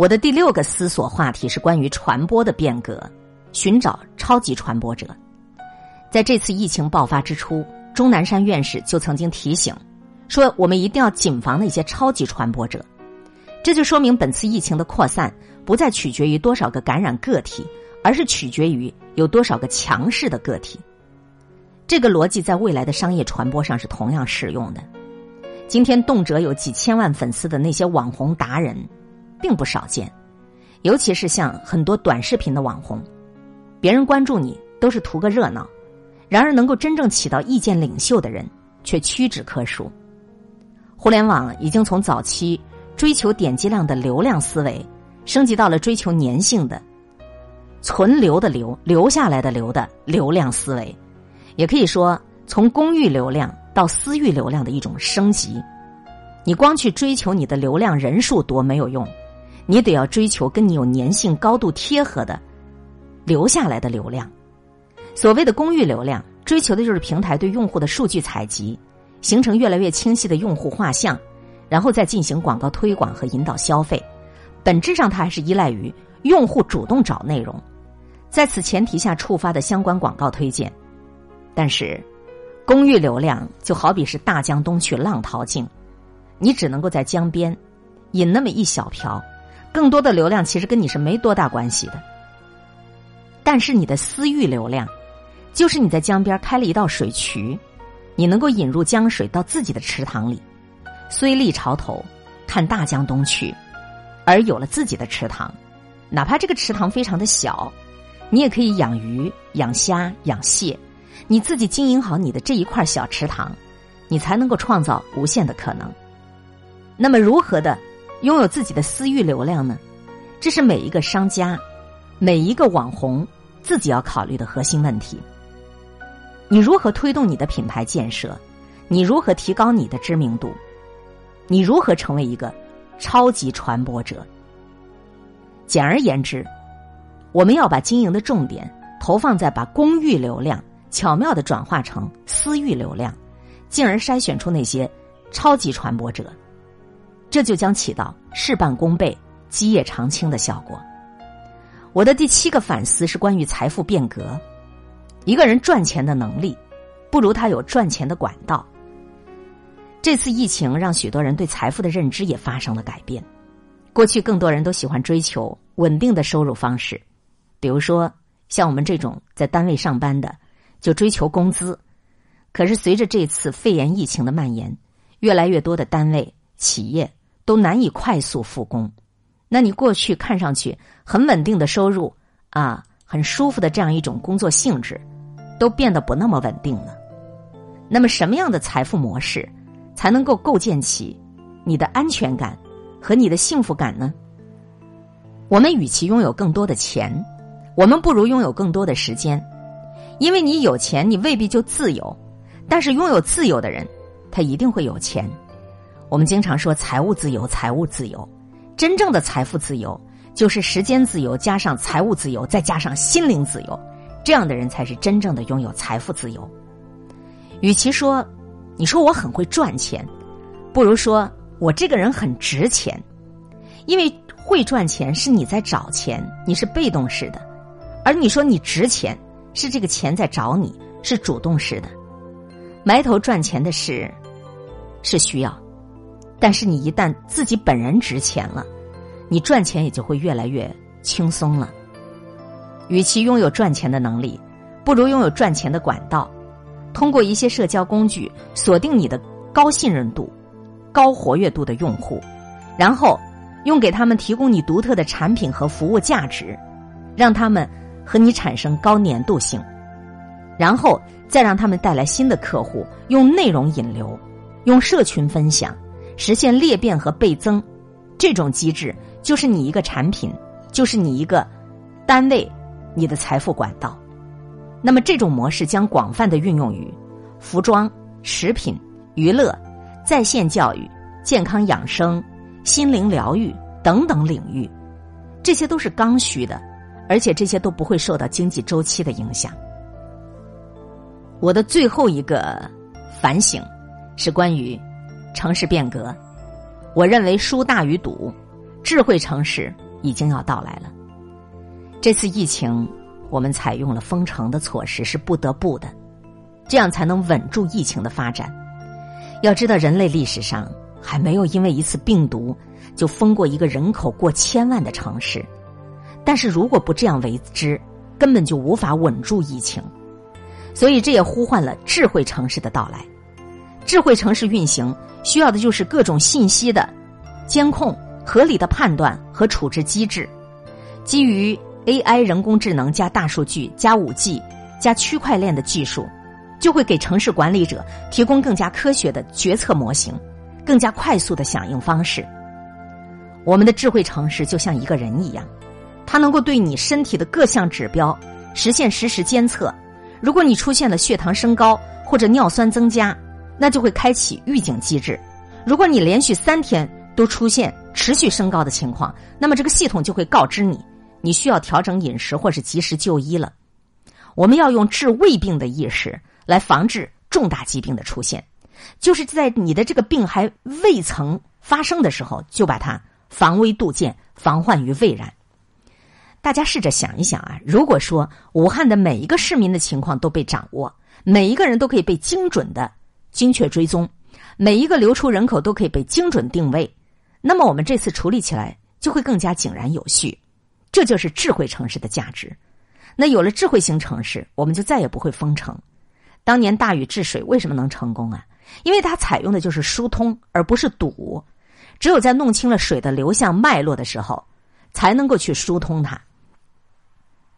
我的第六个思索话题是关于传播的变革，寻找超级传播者。在这次疫情爆发之初，钟南山院士就曾经提醒说，我们一定要谨防那些超级传播者。这就说明本次疫情的扩散不再取决于多少个感染个体，而是取决于有多少个强势的个体。这个逻辑在未来的商业传播上是同样适用的。今天动辄有几千万粉丝的那些网红达人。并不少见，尤其是像很多短视频的网红，别人关注你都是图个热闹，然而能够真正起到意见领袖的人却屈指可数。互联网已经从早期追求点击量的流量思维，升级到了追求粘性的、存留的留留下来的留的流量思维，也可以说从公域流量到私域流量的一种升级。你光去追求你的流量人数多没有用。你得要追求跟你有粘性、高度贴合的留下来的流量。所谓的公域流量，追求的就是平台对用户的数据采集，形成越来越清晰的用户画像，然后再进行广告推广和引导消费。本质上，它还是依赖于用户主动找内容，在此前提下触发的相关广告推荐。但是，公域流量就好比是大江东去浪淘尽，你只能够在江边引那么一小瓢。更多的流量其实跟你是没多大关系的，但是你的私域流量，就是你在江边开了一道水渠，你能够引入江水到自己的池塘里，虽立潮头，看大江东去，而有了自己的池塘，哪怕这个池塘非常的小，你也可以养鱼、养虾、养蟹，你自己经营好你的这一块小池塘，你才能够创造无限的可能。那么如何的？拥有自己的私域流量呢？这是每一个商家、每一个网红自己要考虑的核心问题。你如何推动你的品牌建设？你如何提高你的知名度？你如何成为一个超级传播者？简而言之，我们要把经营的重点投放在把公域流量巧妙的转化成私域流量，进而筛选出那些超级传播者。这就将起到事半功倍、基业长青的效果。我的第七个反思是关于财富变革。一个人赚钱的能力，不如他有赚钱的管道。这次疫情让许多人对财富的认知也发生了改变。过去更多人都喜欢追求稳定的收入方式，比如说像我们这种在单位上班的，就追求工资。可是随着这次肺炎疫情的蔓延，越来越多的单位、企业。都难以快速复工，那你过去看上去很稳定的收入啊，很舒服的这样一种工作性质，都变得不那么稳定了。那么，什么样的财富模式才能够构建起你的安全感和你的幸福感呢？我们与其拥有更多的钱，我们不如拥有更多的时间，因为你有钱，你未必就自由，但是拥有自由的人，他一定会有钱。我们经常说财务自由，财务自由，真正的财富自由就是时间自由加上财务自由再加上心灵自由，这样的人才是真正的拥有财富自由。与其说你说我很会赚钱，不如说我这个人很值钱，因为会赚钱是你在找钱，你是被动式的，而你说你值钱是这个钱在找你，是主动式的。埋头赚钱的事是需要。但是你一旦自己本人值钱了，你赚钱也就会越来越轻松了。与其拥有赚钱的能力，不如拥有赚钱的管道。通过一些社交工具锁定你的高信任度、高活跃度的用户，然后用给他们提供你独特的产品和服务价值，让他们和你产生高粘度性，然后再让他们带来新的客户，用内容引流，用社群分享。实现裂变和倍增，这种机制就是你一个产品，就是你一个单位，你的财富管道。那么这种模式将广泛的运用于服装、食品、娱乐、在线教育、健康养生、心灵疗愈等等领域，这些都是刚需的，而且这些都不会受到经济周期的影响。我的最后一个反省是关于。城市变革，我认为输大于赌，智慧城市已经要到来了。这次疫情，我们采用了封城的措施，是不得不的，这样才能稳住疫情的发展。要知道，人类历史上还没有因为一次病毒就封过一个人口过千万的城市。但是如果不这样为之，根本就无法稳住疫情。所以，这也呼唤了智慧城市的到来。智慧城市运行需要的就是各种信息的监控、合理的判断和处置机制，基于 AI 人工智能加大数据加五 G 加区块链的技术，就会给城市管理者提供更加科学的决策模型，更加快速的响应方式。我们的智慧城市就像一个人一样。它能够对你身体的各项指标实现实时监测。如果你出现了血糖升高或者尿酸增加，那就会开启预警机制。如果你连续三天都出现持续升高的情况，那么这个系统就会告知你，你需要调整饮食或是及时就医了。我们要用治胃病的意识来防治重大疾病的出现，就是在你的这个病还未曾发生的时候，就把它防微杜渐，防患于未然。大家试着想一想啊，如果说武汉的每一个市民的情况都被掌握，每一个人都可以被精准的精确追踪，每一个流出人口都可以被精准定位，那么我们这次处理起来就会更加井然有序。这就是智慧城市的价值。那有了智慧型城市，我们就再也不会封城。当年大禹治水为什么能成功啊？因为它采用的就是疏通，而不是堵。只有在弄清了水的流向脉络的时候，才能够去疏通它。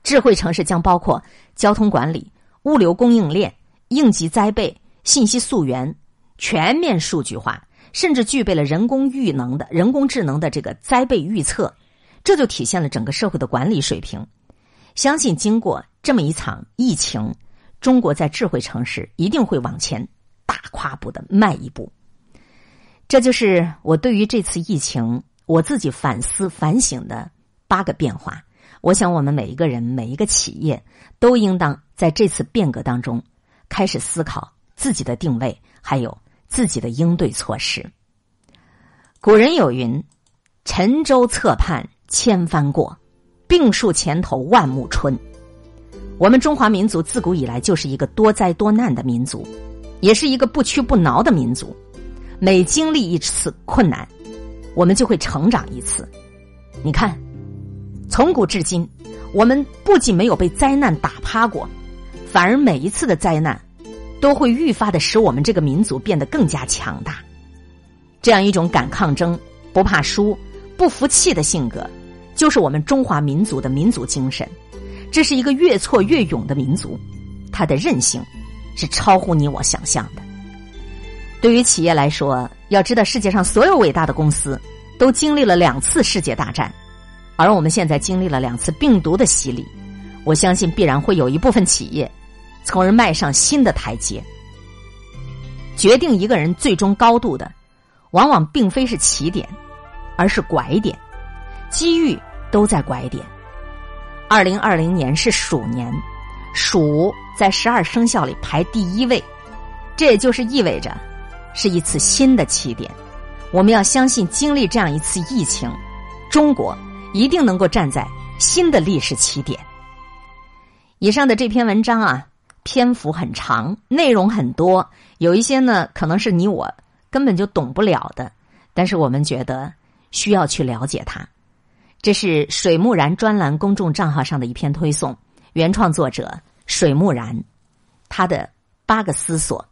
智慧城市将包括交通管理、物流供应链、应急灾备、信息溯源、全面数据化，甚至具备了人工预能的人工智能的这个灾备预测，这就体现了整个社会的管理水平。相信经过这么一场疫情，中国在智慧城市一定会往前大跨步的迈一步。这就是我对于这次疫情我自己反思反省的八个变化。我想，我们每一个人、每一个企业都应当在这次变革当中开始思考自己的定位，还有自己的应对措施。古人有云：“沉舟侧畔千帆过，病树前头万木春。”我们中华民族自古以来就是一个多灾多难的民族，也是一个不屈不挠的民族。每经历一次困难，我们就会成长一次。你看。从古至今，我们不仅没有被灾难打趴过，反而每一次的灾难，都会愈发的使我们这个民族变得更加强大。这样一种敢抗争、不怕输、不服气的性格，就是我们中华民族的民族精神。这是一个越挫越勇的民族，它的韧性是超乎你我想象的。对于企业来说，要知道世界上所有伟大的公司都经历了两次世界大战。而我们现在经历了两次病毒的洗礼，我相信必然会有一部分企业，从而迈上新的台阶。决定一个人最终高度的，往往并非是起点，而是拐点。机遇都在拐点。二零二零年是鼠年，鼠在十二生肖里排第一位，这也就是意味着是一次新的起点。我们要相信，经历这样一次疫情，中国。一定能够站在新的历史起点。以上的这篇文章啊，篇幅很长，内容很多，有一些呢可能是你我根本就懂不了的，但是我们觉得需要去了解它。这是水木然专栏公众账号上的一篇推送，原创作者水木然，他的八个思索。